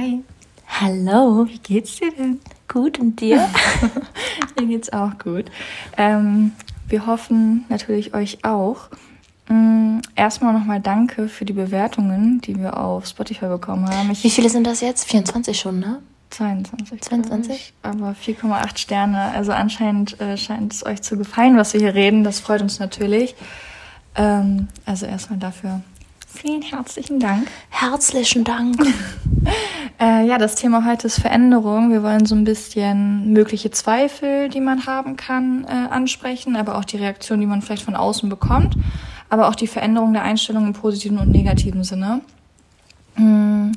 Hi. Hallo. Wie geht's dir denn? Gut und dir? Mir geht's auch gut. Ähm, wir hoffen natürlich euch auch. Ähm, erstmal nochmal danke für die Bewertungen, die wir auf Spotify bekommen haben. Ich Wie viele sind das jetzt? 24 schon, ne? 22. 22? Aber 4,8 Sterne. Also anscheinend äh, scheint es euch zu gefallen, was wir hier reden. Das freut uns natürlich. Ähm, also erstmal dafür vielen herzlichen Dank. Herzlichen Dank. äh, ja, das Thema heute ist Veränderung. Wir wollen so ein bisschen mögliche Zweifel, die man haben kann, äh, ansprechen, aber auch die Reaktion, die man vielleicht von außen bekommt, aber auch die Veränderung der Einstellung im positiven und negativen Sinne. Mm,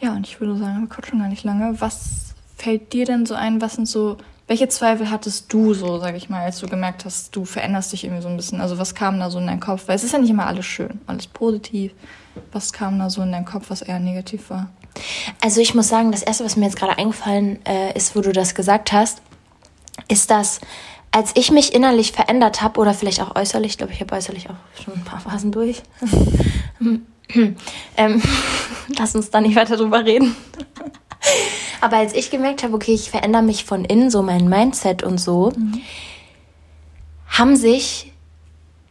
ja, und ich würde sagen, wir quatschen gar nicht lange. Was fällt dir denn so ein? Was sind so welche Zweifel hattest du so, sag ich mal, als du gemerkt hast, du veränderst dich irgendwie so ein bisschen? Also was kam da so in deinen Kopf? Weil es ist ja nicht immer alles schön, alles positiv. Was kam da so in deinen Kopf, was eher negativ war? Also ich muss sagen, das Erste, was mir jetzt gerade eingefallen äh, ist, wo du das gesagt hast, ist, dass als ich mich innerlich verändert habe, oder vielleicht auch äußerlich, ich glaube, ich habe äußerlich auch schon ein paar Phasen durch. ähm, lass uns da nicht weiter drüber reden. Aber als ich gemerkt habe, okay, ich verändere mich von innen, so mein Mindset und so, mhm. haben sich,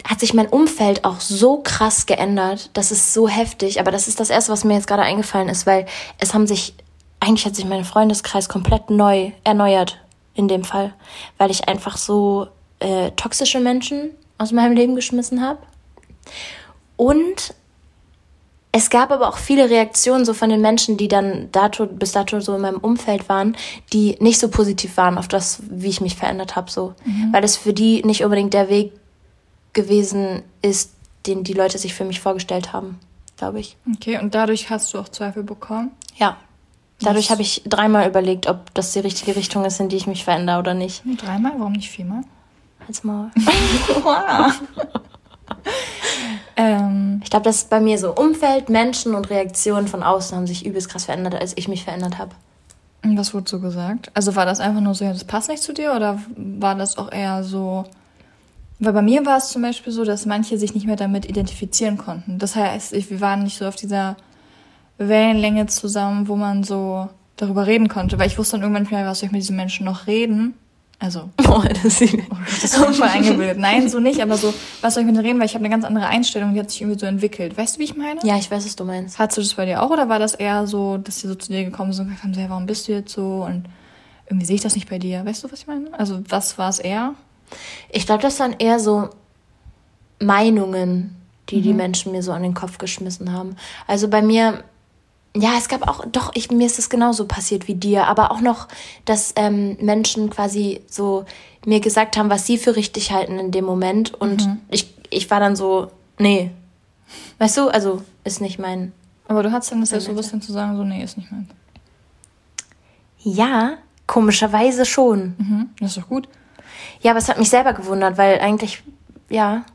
hat sich mein Umfeld auch so krass geändert. Das ist so heftig. Aber das ist das Erste, was mir jetzt gerade eingefallen ist, weil es haben sich, eigentlich hat sich mein Freundeskreis komplett neu erneuert in dem Fall, weil ich einfach so äh, toxische Menschen aus meinem Leben geschmissen habe. Und es gab aber auch viele Reaktionen so von den Menschen, die dann dato, bis dato so in meinem Umfeld waren, die nicht so positiv waren auf das, wie ich mich verändert habe, so. Mhm. Weil es für die nicht unbedingt der Weg gewesen ist, den die Leute sich für mich vorgestellt haben, glaube ich. Okay, und dadurch hast du auch Zweifel bekommen? Ja. Dadurch habe ich dreimal überlegt, ob das die richtige Richtung ist, in die ich mich verändere oder nicht. Dreimal? Warum nicht viermal? Als mal. Ähm, ich glaube, das ist bei mir so Umfeld, Menschen und Reaktionen von außen haben sich übelst krass verändert, als ich mich verändert habe. Was wurde so gesagt? Also war das einfach nur so, ja, das passt nicht zu dir oder war das auch eher so... Weil bei mir war es zum Beispiel so, dass manche sich nicht mehr damit identifizieren konnten. Das heißt, wir waren nicht so auf dieser Wellenlänge zusammen, wo man so darüber reden konnte. Weil ich wusste dann irgendwann nicht mehr, was soll ich mit diesen Menschen noch reden. Also, oh, das, ist, oh, das ist voll eingebildet. Nein, so nicht, aber so, was soll ich mit dir reden? Weil ich habe eine ganz andere Einstellung, die hat sich irgendwie so entwickelt. Weißt du, wie ich meine? Ja, ich weiß, was du meinst. Hattest du das bei dir auch oder war das eher so, dass die so zu dir gekommen sind und gesagt haben, so, hey, warum bist du jetzt so? Und irgendwie sehe ich das nicht bei dir. Weißt du, was ich meine? Also, was war es eher? Ich glaube, das waren eher so Meinungen, die mhm. die Menschen mir so an den Kopf geschmissen haben. Also bei mir ja, es gab auch, doch, ich, mir ist es genauso passiert wie dir, aber auch noch, dass ähm, Menschen quasi so mir gesagt haben, was sie für richtig halten in dem Moment. Und mhm. ich, ich war dann so, nee. Weißt du, also ist nicht mein. Aber du hattest dann das Selbstbewusstsein zu sagen, so, nee, ist nicht mein. Ja, komischerweise schon. Mhm. Das ist doch gut. Ja, aber es hat mich selber gewundert, weil eigentlich, ja,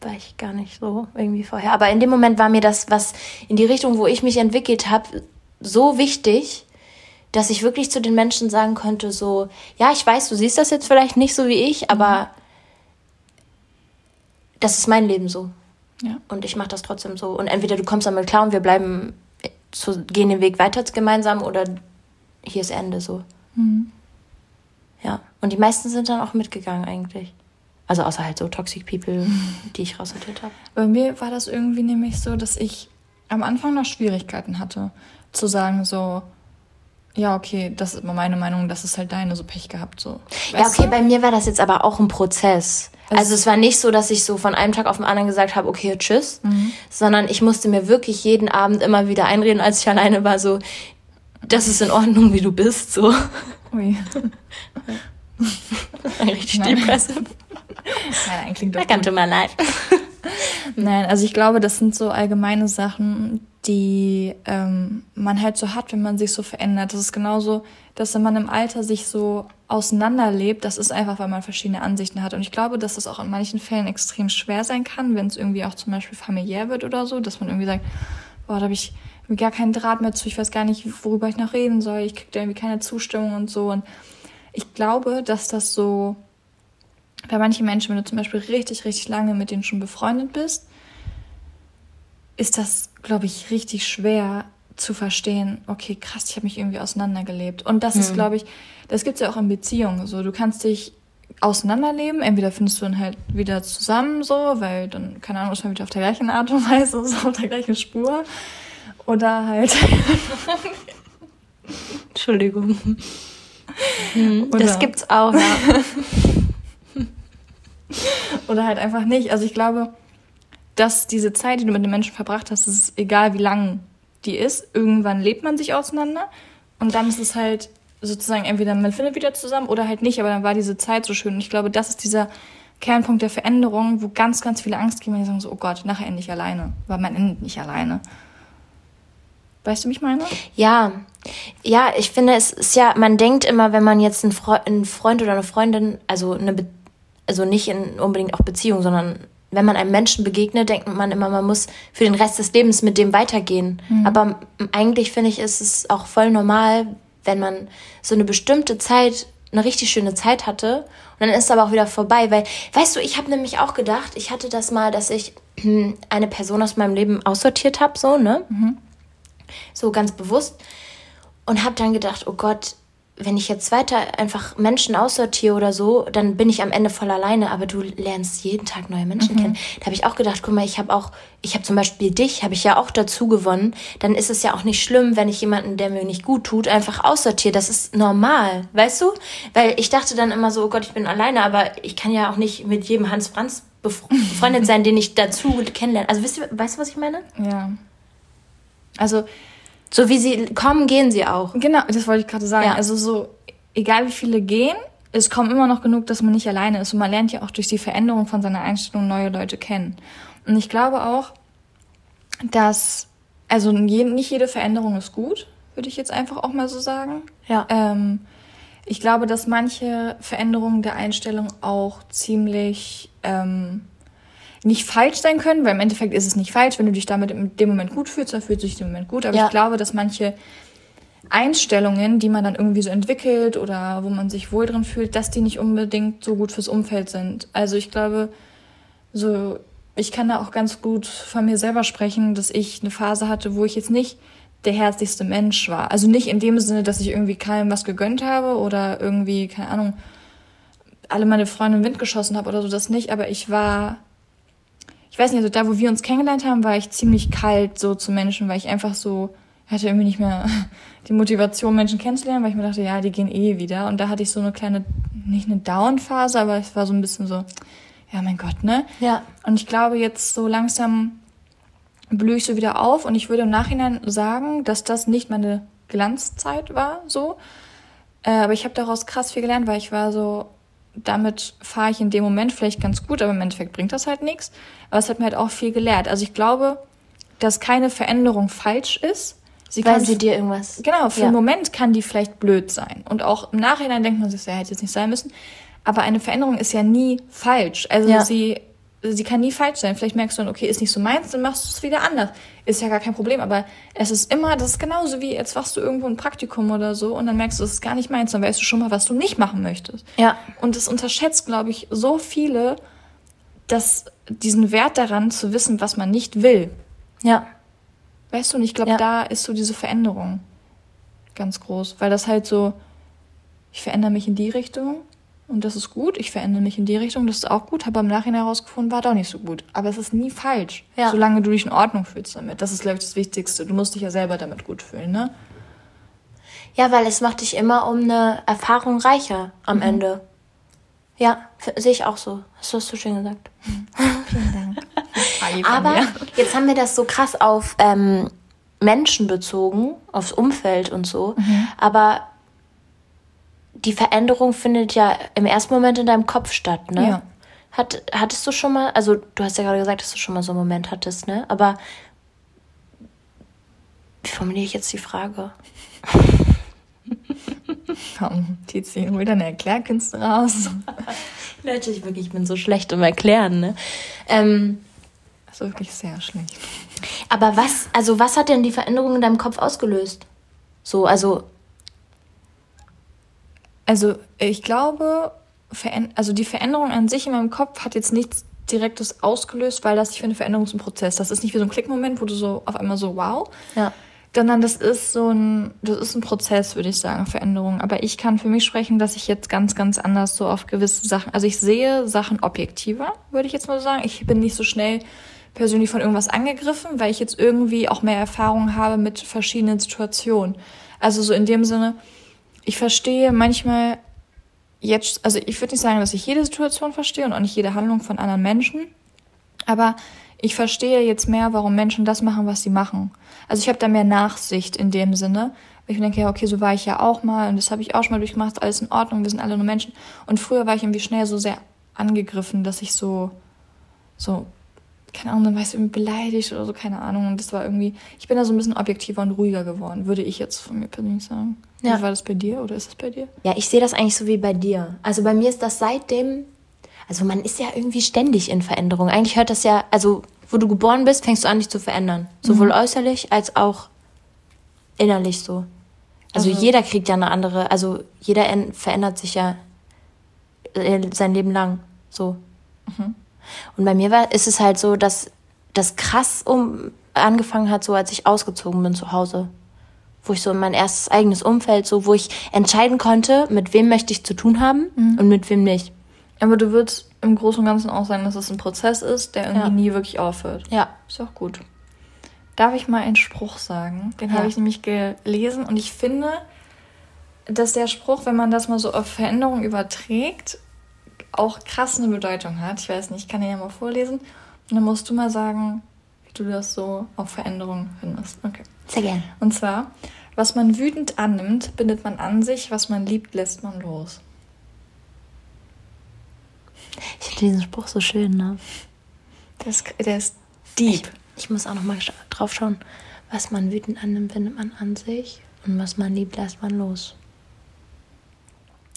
war ich gar nicht so irgendwie vorher. Aber in dem Moment war mir das, was in die Richtung, wo ich mich entwickelt habe, so wichtig, dass ich wirklich zu den Menschen sagen konnte, so, ja, ich weiß, du siehst das jetzt vielleicht nicht so wie ich, aber mhm. das ist mein Leben so. Ja. Und ich mache das trotzdem so. Und entweder du kommst damit klar und wir bleiben, zu, gehen den Weg weiter gemeinsam oder hier ist Ende so. Mhm. Ja. Und die meisten sind dann auch mitgegangen eigentlich. Also außer halt so Toxic People, die ich raussortiert habe. Bei mir war das irgendwie nämlich so, dass ich am Anfang noch Schwierigkeiten hatte, zu sagen so, ja, okay, das ist meine Meinung, das ist halt deine, so Pech gehabt, so. ja, okay, du? bei mir war das jetzt aber auch ein Prozess. Es also es war nicht so, dass ich so von einem Tag auf den anderen gesagt habe, okay, tschüss, mhm. sondern ich musste mir wirklich jeden Abend immer wieder einreden, als ich alleine war, so, das ist in Ordnung, wie du bist, so. Ui. Richtig depressive. Nein, eigentlich klingt doch Welcome to my life. Nein, also ich glaube, das sind so allgemeine Sachen, die ähm, man halt so hat, wenn man sich so verändert. Das ist genauso, dass wenn man im Alter sich so auseinanderlebt, das ist einfach, weil man verschiedene Ansichten hat. Und ich glaube, dass das auch in manchen Fällen extrem schwer sein kann, wenn es irgendwie auch zum Beispiel familiär wird oder so, dass man irgendwie sagt, boah, da habe ich gar keinen Draht mehr zu, ich weiß gar nicht, worüber ich noch reden soll, ich kriege da irgendwie keine Zustimmung und so. Und ich glaube, dass das so bei manchen Menschen, wenn du zum Beispiel richtig, richtig lange mit denen schon befreundet bist, ist das, glaube ich, richtig schwer zu verstehen, okay, krass, ich habe mich irgendwie auseinandergelebt. Und das hm. ist, glaube ich, das gibt es ja auch in Beziehungen. So, du kannst dich auseinanderleben. Entweder findest du dann halt wieder zusammen so, weil dann, keine Ahnung, ist man wieder auf der gleichen Art und Weise, so auf der gleichen Spur. Oder halt. Entschuldigung. Hm, das gibt's auch, ja. Oder halt einfach nicht. Also ich glaube, dass diese Zeit, die du mit den Menschen verbracht hast, ist egal, wie lang die ist, irgendwann lebt man sich auseinander und dann ist es halt sozusagen entweder man findet wieder zusammen oder halt nicht, aber dann war diese Zeit so schön. Und ich glaube, das ist dieser Kernpunkt der Veränderung, wo ganz, ganz viele Angst geben, wenn die sagen so, oh Gott, nachher ende ich alleine, weil man endet nicht alleine. Weißt du, mich meine? Ja, ja, ich finde, es ist ja, man denkt immer, wenn man jetzt einen, Freund, einen Freund oder eine Freundin, also eine, Be also nicht in unbedingt auch Beziehung, sondern wenn man einem Menschen begegnet, denkt man immer, man muss für den Rest des Lebens mit dem weitergehen. Mhm. Aber eigentlich finde ich, ist es auch voll normal, wenn man so eine bestimmte Zeit, eine richtig schöne Zeit hatte und dann ist es aber auch wieder vorbei, weil, weißt du, ich habe nämlich auch gedacht, ich hatte das mal, dass ich eine Person aus meinem Leben aussortiert habe, so, ne? Mhm. So ganz bewusst und habe dann gedacht, oh Gott, wenn ich jetzt weiter einfach Menschen aussortiere oder so, dann bin ich am Ende voll alleine, aber du lernst jeden Tag neue Menschen mhm. kennen. Da habe ich auch gedacht, guck mal, ich habe auch, ich habe zum Beispiel dich, habe ich ja auch dazu gewonnen. Dann ist es ja auch nicht schlimm, wenn ich jemanden, der mir nicht gut tut, einfach aussortiere. Das ist normal, weißt du? Weil ich dachte dann immer so, oh Gott, ich bin alleine, aber ich kann ja auch nicht mit jedem Hans Franz befreundet sein, den ich dazu kennenlerne. Also weißt du, weißt du, was ich meine? Ja. Also so wie sie kommen, gehen sie auch. Genau, das wollte ich gerade sagen. Ja. Also so, egal wie viele gehen, es kommen immer noch genug, dass man nicht alleine ist. Und man lernt ja auch durch die Veränderung von seiner Einstellung neue Leute kennen. Und ich glaube auch, dass, also nicht jede Veränderung ist gut, würde ich jetzt einfach auch mal so sagen. Ja. Ähm, ich glaube, dass manche Veränderungen der Einstellung auch ziemlich ähm, nicht falsch sein können, weil im Endeffekt ist es nicht falsch. Wenn du dich damit in dem Moment gut fühlst, dann fühlst du dich dem Moment gut. Aber ja. ich glaube, dass manche Einstellungen, die man dann irgendwie so entwickelt oder wo man sich wohl drin fühlt, dass die nicht unbedingt so gut fürs Umfeld sind. Also ich glaube, so, ich kann da auch ganz gut von mir selber sprechen, dass ich eine Phase hatte, wo ich jetzt nicht der herzlichste Mensch war. Also nicht in dem Sinne, dass ich irgendwie keinem was gegönnt habe oder irgendwie, keine Ahnung, alle meine Freunde im Wind geschossen habe oder so, das nicht, aber ich war ich weiß nicht, also da, wo wir uns kennengelernt haben, war ich ziemlich kalt so zu Menschen, weil ich einfach so, hatte irgendwie nicht mehr die Motivation, Menschen kennenzulernen, weil ich mir dachte, ja, die gehen eh wieder. Und da hatte ich so eine kleine, nicht eine Down-Phase, aber es war so ein bisschen so, ja, mein Gott, ne? Ja. Und ich glaube, jetzt so langsam blühe ich so wieder auf und ich würde im Nachhinein sagen, dass das nicht meine Glanzzeit war, so. Äh, aber ich habe daraus krass viel gelernt, weil ich war so, damit fahre ich in dem Moment vielleicht ganz gut, aber im Endeffekt bringt das halt nichts. Aber es hat mir halt auch viel gelehrt. Also ich glaube, dass keine Veränderung falsch ist. Sie Weil sie dir irgendwas. Genau, für ja. einen Moment kann die vielleicht blöd sein. Und auch im Nachhinein denkt man sich, ja, hätte jetzt nicht sein müssen. Aber eine Veränderung ist ja nie falsch. Also ja. sie sie kann nie falsch sein. Vielleicht merkst du dann, okay, ist nicht so meins, dann machst du es wieder anders. Ist ja gar kein Problem, aber es ist immer, das ist genauso wie, jetzt machst du irgendwo ein Praktikum oder so und dann merkst du, es ist gar nicht meins, dann weißt du schon mal, was du nicht machen möchtest. Ja. Und das unterschätzt, glaube ich, so viele, dass diesen Wert daran zu wissen, was man nicht will. Ja. Weißt du, und ich glaube, ja. da ist so diese Veränderung ganz groß, weil das halt so, ich verändere mich in die Richtung und das ist gut. Ich verändere mich in die Richtung, das ist auch gut. Habe am Nachhinein herausgefunden, war doch nicht so gut. Aber es ist nie falsch, ja. solange du dich in Ordnung fühlst damit. Das ist, glaube ich, das Wichtigste. Du musst dich ja selber damit gut fühlen, ne? Ja, weil es macht dich immer um eine Erfahrung reicher am mhm. Ende. Ja, sehe ich auch so. Das hast du schön gesagt. Vielen Dank. Aber jetzt haben wir das so krass auf ähm, Menschen bezogen, aufs Umfeld und so. Mhm. Aber die Veränderung findet ja im ersten Moment in deinem Kopf statt, ne? Ja. Hat, hattest du schon mal, also du hast ja gerade gesagt, dass du schon mal so einen Moment hattest, ne? Aber wie formuliere ich jetzt die Frage? Komm, Tizi, hol deine Erklärkünste raus. Leute, ich wirklich bin so schlecht im Erklären, ne? Ähm, das ist wirklich sehr schlecht. Aber was, also was hat denn die Veränderung in deinem Kopf ausgelöst? So, also also ich glaube, also die Veränderung an sich in meinem Kopf hat jetzt nichts Direktes ausgelöst, weil das, ich finde, Veränderung ist ein Prozess. Das ist nicht wie so ein Klickmoment, wo du so auf einmal so, wow. Ja. sondern das ist so ein, das ist ein Prozess, würde ich sagen, Veränderung. Aber ich kann für mich sprechen, dass ich jetzt ganz, ganz anders so auf gewisse Sachen, also ich sehe Sachen objektiver, würde ich jetzt mal sagen. Ich bin nicht so schnell persönlich von irgendwas angegriffen, weil ich jetzt irgendwie auch mehr Erfahrung habe mit verschiedenen Situationen. Also so in dem Sinne, ich verstehe manchmal jetzt, also ich würde nicht sagen, dass ich jede Situation verstehe und auch nicht jede Handlung von anderen Menschen, aber ich verstehe jetzt mehr, warum Menschen das machen, was sie machen. Also ich habe da mehr Nachsicht in dem Sinne. Weil ich denke, ja, okay, so war ich ja auch mal und das habe ich auch schon mal durchgemacht, alles in Ordnung, wir sind alle nur Menschen. Und früher war ich irgendwie schnell so sehr angegriffen, dass ich so, so, keine Ahnung, dann war ich irgendwie beleidigt oder so, keine Ahnung. Und das war irgendwie, ich bin da so ein bisschen objektiver und ruhiger geworden, würde ich jetzt von mir persönlich sagen. Ja. Wie war das bei dir oder ist das bei dir? Ja, ich sehe das eigentlich so wie bei dir. Also bei mir ist das seitdem also man ist ja irgendwie ständig in Veränderung. Eigentlich hört das ja, also wo du geboren bist, fängst du an, dich zu verändern. Sowohl mhm. äußerlich als auch innerlich so. Also, also, jeder kriegt ja eine andere, also jeder verändert sich ja äh, sein Leben lang so. Mhm. Und bei mir war, ist es halt so, dass das krass um angefangen hat, so als ich ausgezogen bin zu Hause. Wo ich so mein erstes eigenes Umfeld, so wo ich entscheiden konnte, mit wem möchte ich zu tun haben mhm. und mit wem nicht. Aber du würdest im Großen und Ganzen auch sagen, dass es ein Prozess ist, der irgendwie ja. nie wirklich aufhört. Ja. Ist auch gut. Darf ich mal einen Spruch sagen? Den ja. habe ich nämlich gelesen und ich finde, dass der Spruch, wenn man das mal so auf Veränderung überträgt, auch krass eine Bedeutung hat. Ich weiß nicht, ich kann den ja mal vorlesen. Und dann musst du mal sagen, wie du das so auf Veränderung findest. Okay. Sehr gern. Und zwar, was man wütend annimmt, bindet man an sich, was man liebt, lässt man los. Ich finde diesen Spruch so schön, ne? Der ist, der ist deep. Ich, ich muss auch noch mal drauf schauen. Was man wütend annimmt, bindet man an sich. Und was man liebt, lässt man los.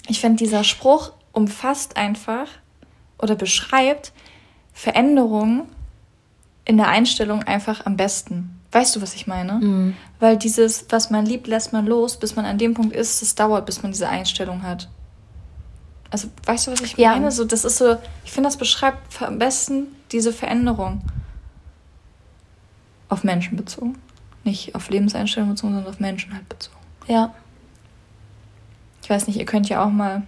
Ich finde, dieser Spruch umfasst einfach oder beschreibt Veränderungen in der Einstellung einfach am besten. Weißt du, was ich meine? Mhm. Weil dieses, was man liebt, lässt man los, bis man an dem Punkt ist, es dauert, bis man diese Einstellung hat. Also, weißt du, was ich ja. meine? So, das ist so, ich finde, das beschreibt am besten diese Veränderung. Auf Menschen bezogen. Nicht auf Lebenseinstellungen bezogen, sondern auf Menschen halt bezogen. Ja. Ich weiß nicht, ihr könnt ja auch mal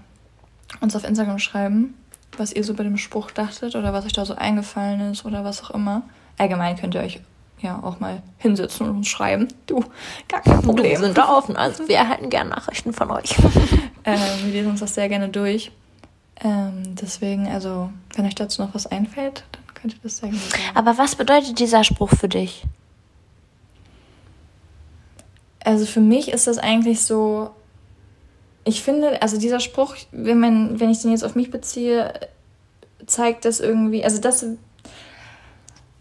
uns auf Instagram schreiben, was ihr so bei dem Spruch dachtet oder was euch da so eingefallen ist oder was auch immer. Allgemein könnt ihr euch ja auch mal hinsetzen und uns schreiben. Du, gar kein Problem. Wir sind da offen, also wir erhalten gerne Nachrichten von euch. Ähm, wir lesen uns das sehr gerne durch. Ähm, deswegen, also, wenn euch dazu noch was einfällt, dann könnt ihr das sehr gerne sagen. Aber was bedeutet dieser Spruch für dich? Also für mich ist das eigentlich so, ich finde, also dieser Spruch, wenn man, wenn ich den jetzt auf mich beziehe, zeigt das irgendwie, also das,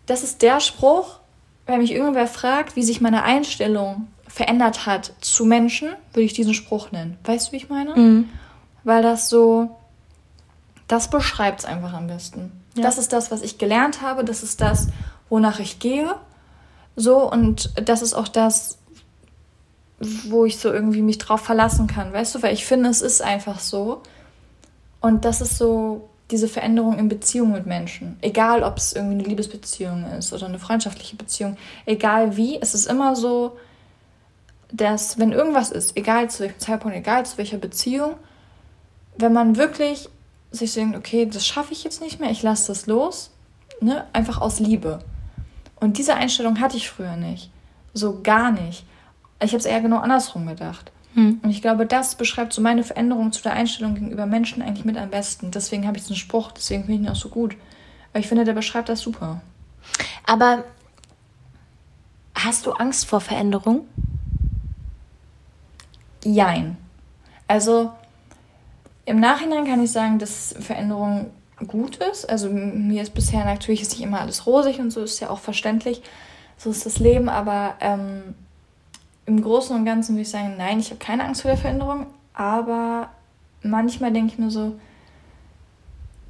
das ist der Spruch, wenn mich irgendwer fragt, wie sich meine Einstellung verändert hat zu Menschen, würde ich diesen Spruch nennen. Weißt du, wie ich meine? Mhm. Weil das so, das beschreibt es einfach am besten. Ja. Das ist das, was ich gelernt habe, das ist das, wonach ich gehe. So, und das ist auch das, wo ich so irgendwie mich drauf verlassen kann, weißt du? Weil ich finde, es ist einfach so. Und das ist so diese Veränderung in Beziehung mit Menschen. Egal, ob es irgendwie eine Liebesbeziehung ist oder eine freundschaftliche Beziehung. Egal wie, es ist immer so, dass wenn irgendwas ist, egal zu welchem Zeitpunkt, egal zu welcher Beziehung, wenn man wirklich sich denkt, okay, das schaffe ich jetzt nicht mehr, ich lasse das los, ne, einfach aus Liebe. Und diese Einstellung hatte ich früher nicht. So gar nicht. Ich habe es eher genau andersrum gedacht. Hm. Und ich glaube, das beschreibt so meine Veränderung zu der Einstellung gegenüber Menschen eigentlich mit am besten. Deswegen habe ich diesen Spruch, deswegen finde ich ihn auch so gut. Weil ich finde, der beschreibt das super. Aber hast du Angst vor Veränderung? Jein. Also im Nachhinein kann ich sagen, dass Veränderung gut ist. Also mir ist bisher natürlich ist nicht immer alles rosig und so ist ja auch verständlich. So ist das Leben, aber ähm, im Großen und Ganzen würde ich sagen, nein, ich habe keine Angst vor der Veränderung, aber manchmal denke ich mir so,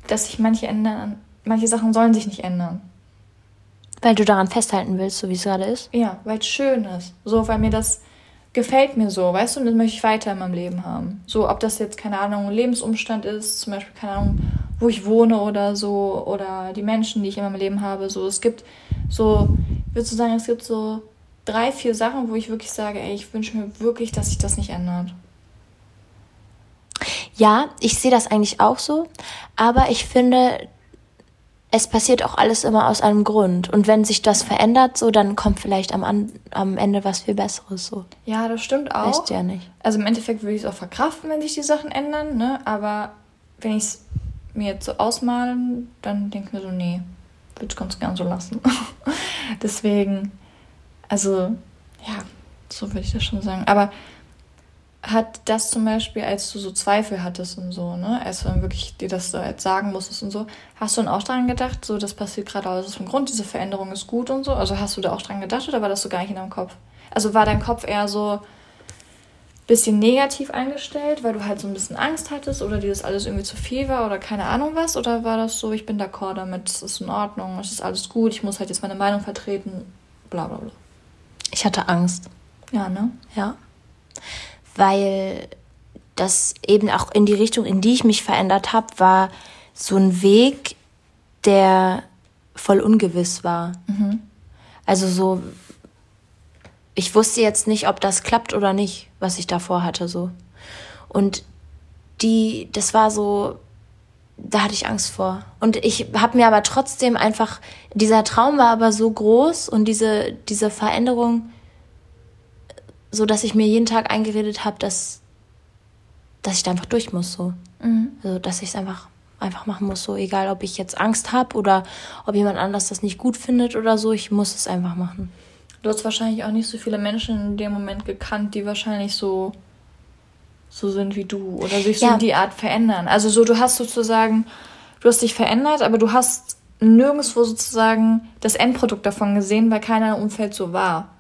dass sich manche ändern, manche Sachen sollen sich nicht ändern. Weil du daran festhalten willst, so wie es gerade ist? Ja, weil es schön ist. So, weil mir das gefällt mir so, weißt du, und das möchte ich weiter in meinem Leben haben. So, ob das jetzt, keine Ahnung, ein Lebensumstand ist, zum Beispiel, keine Ahnung, wo ich wohne oder so, oder die Menschen, die ich in meinem Leben habe. So, es gibt so, ich würde so sagen, es gibt so drei, vier Sachen, wo ich wirklich sage, ey, ich wünsche mir wirklich, dass sich das nicht ändert. Ja, ich sehe das eigentlich auch so, aber ich finde, es passiert auch alles immer aus einem Grund. Und wenn sich das verändert, so, dann kommt vielleicht am, am Ende was viel Besseres. So. Ja, das stimmt auch. Weißt ja nicht. Also im Endeffekt würde ich es auch verkraften, wenn sich die Sachen ändern, ne? Aber wenn ich es mir jetzt so ausmalen, dann denke ich mir so, nee, würde es ganz gern so lassen. Deswegen, also, ja, so würde ich das schon sagen. Aber hat das zum Beispiel, als du so Zweifel hattest und so, ne, als du dann wirklich dir das so jetzt sagen musstest und so, hast du dann auch daran gedacht, so, das passiert gerade aus dem Grund, diese Veränderung ist gut und so? Also hast du da auch dran gedacht oder war das so gar nicht in deinem Kopf? Also war dein Kopf eher so ein bisschen negativ eingestellt, weil du halt so ein bisschen Angst hattest oder dir das alles irgendwie zu viel war oder keine Ahnung was? Oder war das so, ich bin d'accord damit, es ist in Ordnung, es ist alles gut, ich muss halt jetzt meine Meinung vertreten, bla bla bla? Ich hatte Angst. Ja, ne? Ja weil das eben auch in die Richtung, in die ich mich verändert habe, war so ein Weg, der voll ungewiss war. Mhm. Also so, ich wusste jetzt nicht, ob das klappt oder nicht, was ich davor hatte, so. Und die, das war so, da hatte ich Angst vor. Und ich habe mir aber trotzdem einfach, dieser Traum war aber so groß und diese, diese Veränderung, so dass ich mir jeden Tag eingeredet habe, dass, dass ich da einfach durch muss, so. Mhm. Also, dass ich es einfach, einfach machen muss, so. Egal, ob ich jetzt Angst habe oder ob jemand anders das nicht gut findet oder so, ich muss es einfach machen. Du hast wahrscheinlich auch nicht so viele Menschen in dem Moment gekannt, die wahrscheinlich so, so sind wie du oder sich so ja. in die Art verändern. Also so, du hast sozusagen, du hast dich verändert, aber du hast nirgendwo sozusagen das Endprodukt davon gesehen, weil keiner im Umfeld so war.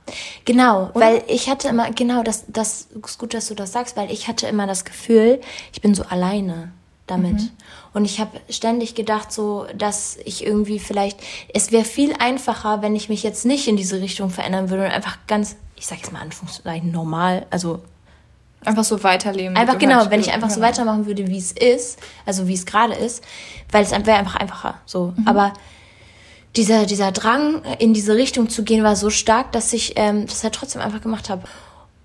Genau, Oder? weil ich hatte immer, genau, das, das ist gut, dass du das sagst, weil ich hatte immer das Gefühl, ich bin so alleine damit. Mhm. Und ich habe ständig gedacht, so, dass ich irgendwie vielleicht, es wäre viel einfacher, wenn ich mich jetzt nicht in diese Richtung verändern würde und einfach ganz, ich sag jetzt mal Anführungszeichen, normal, also Einfach so weiterleben. Einfach genau, wenn ich einfach so weitermachen würde, wie es ist, also wie es gerade ist, weil es wäre einfach einfacher. So. Mhm. Aber dieser, dieser Drang, in diese Richtung zu gehen, war so stark, dass ich ähm, das halt trotzdem einfach gemacht habe.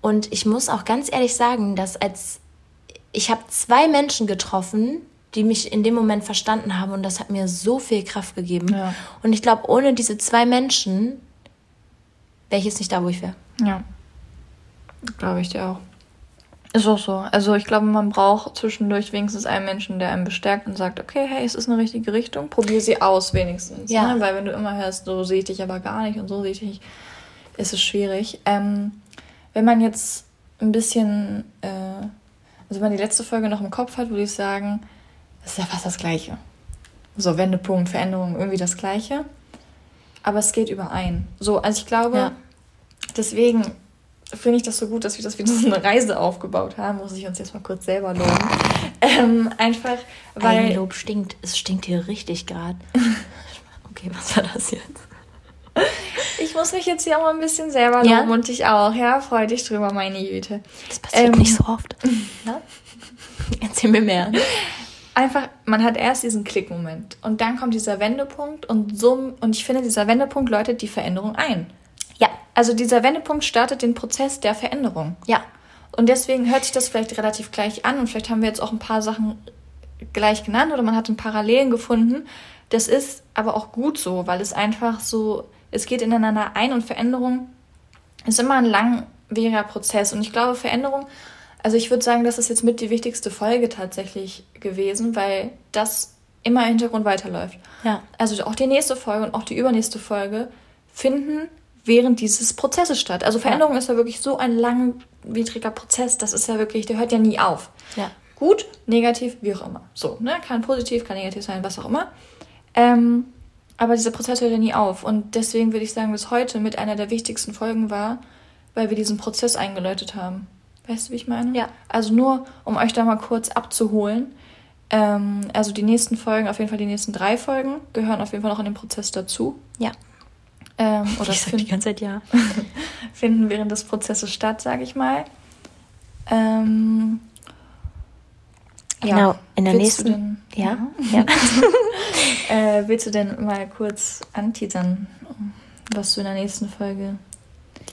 Und ich muss auch ganz ehrlich sagen, dass als ich habe zwei Menschen getroffen, die mich in dem Moment verstanden haben und das hat mir so viel Kraft gegeben. Ja. Und ich glaube, ohne diese zwei Menschen wäre ich jetzt nicht da, wo ich wäre. Ja. Glaube ich dir auch. Ist auch so. Also ich glaube, man braucht zwischendurch wenigstens einen Menschen, der einen bestärkt und sagt, okay, hey, es ist eine richtige Richtung, probier sie aus wenigstens. Ja. Ne? Weil wenn du immer hörst, so sehe ich dich aber gar nicht und so sehe ich dich, ist es schwierig. Ähm, wenn man jetzt ein bisschen, äh, also wenn man die letzte Folge noch im Kopf hat, würde ich sagen, das ist ja fast das Gleiche. So, Wendepunkt, Veränderung, irgendwie das Gleiche. Aber es geht überein. So, also ich glaube, ja. deswegen finde ich das so gut, dass wir das wieder so eine Reise aufgebaut haben. Muss ich uns jetzt mal kurz selber loben. Ähm, einfach, weil. Ein Lob stinkt. Es stinkt hier richtig gerade. okay, was war das jetzt? Ich muss mich jetzt hier auch mal ein bisschen selber loben ja? und dich auch, ja? Freu dich drüber, meine Güte. Das passiert ähm, nicht so oft. Ja? Erzähl mir mehr. Einfach, man hat erst diesen Klickmoment und dann kommt dieser Wendepunkt und so, und ich finde, dieser Wendepunkt läutet die Veränderung ein. Also dieser Wendepunkt startet den Prozess der Veränderung. Ja. Und deswegen hört sich das vielleicht relativ gleich an und vielleicht haben wir jetzt auch ein paar Sachen gleich genannt oder man hat ein Parallelen gefunden. Das ist aber auch gut so, weil es einfach so, es geht ineinander ein und Veränderung ist immer ein langwieriger Prozess. Und ich glaube, Veränderung, also ich würde sagen, das ist jetzt mit die wichtigste Folge tatsächlich gewesen, weil das immer im Hintergrund weiterläuft. Ja. Also auch die nächste Folge und auch die übernächste Folge finden während dieses Prozesses statt. Also Veränderung ja. ist ja wirklich so ein langwidriger Prozess, das ist ja wirklich, der hört ja nie auf. Ja. Gut, negativ, wie auch immer. So, ne? Kann positiv, kann negativ sein, was auch immer. Ähm, aber dieser Prozess hört ja nie auf. Und deswegen würde ich sagen, dass heute mit einer der wichtigsten Folgen war, weil wir diesen Prozess eingeläutet haben. Weißt du, wie ich meine? Ja. Also nur, um euch da mal kurz abzuholen. Ähm, also die nächsten Folgen, auf jeden Fall die nächsten drei Folgen, gehören auf jeden Fall noch in den Prozess dazu. Ja. Ähm, oder ich find, die ganze Zeit ja. finden während des Prozesses statt, sage ich mal. Ähm, ja. Genau, in der willst nächsten. Denn, ja, ja. äh, willst du denn mal kurz anteasern, was du in der nächsten Folge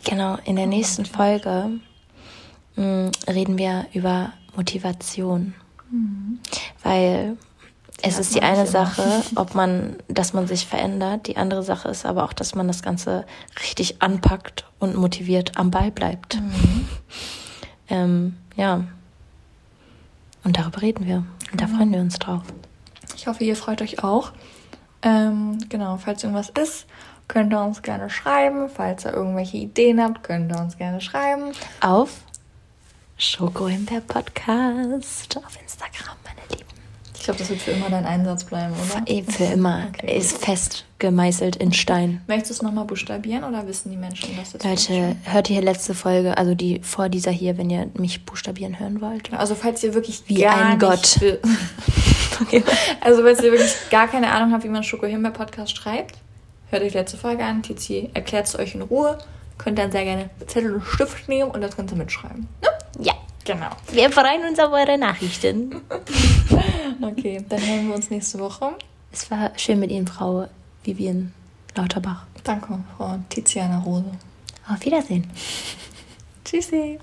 Genau, in der nächsten Folge mh, mm, reden wir über Motivation. Mhm. Weil es ist die eine Sache, ob man, dass man sich verändert. Die andere Sache ist aber auch, dass man das Ganze richtig anpackt und motiviert am Ball bleibt. Mhm. Ähm, ja. Und darüber reden wir. Und da mhm. freuen wir uns drauf. Ich hoffe, ihr freut euch auch. Ähm, genau, falls irgendwas ist, könnt ihr uns gerne schreiben. Falls ihr irgendwelche Ideen habt, könnt ihr uns gerne schreiben. Auf Schoko Podcast auf Instagram, glaube, das wird für immer dein Einsatz bleiben, oder? Für immer. Okay, ist fest gemeißelt in Stein. Möchtest du es nochmal buchstabieren oder wissen die Menschen, dass es Leute, hört ihr letzte Folge, also die vor dieser hier, wenn ihr mich buchstabieren hören wollt. Also falls ihr wirklich wie ein Gott. okay. Also falls ihr wirklich gar keine Ahnung habt, wie man Schoko Himbeer Podcast schreibt, hört euch letzte Folge an. Tizi erklärt es euch in Ruhe. Könnt dann sehr gerne Zettel und Stift nehmen und das Ganze mitschreiben. Ne? Ja. Genau. Wir freuen uns auf eure Nachrichten. okay, dann hören wir uns nächste Woche. Es war schön mit Ihnen, Frau Vivian Lauterbach. Danke, Frau Tiziana Rose. Auf Wiedersehen. Tschüssi.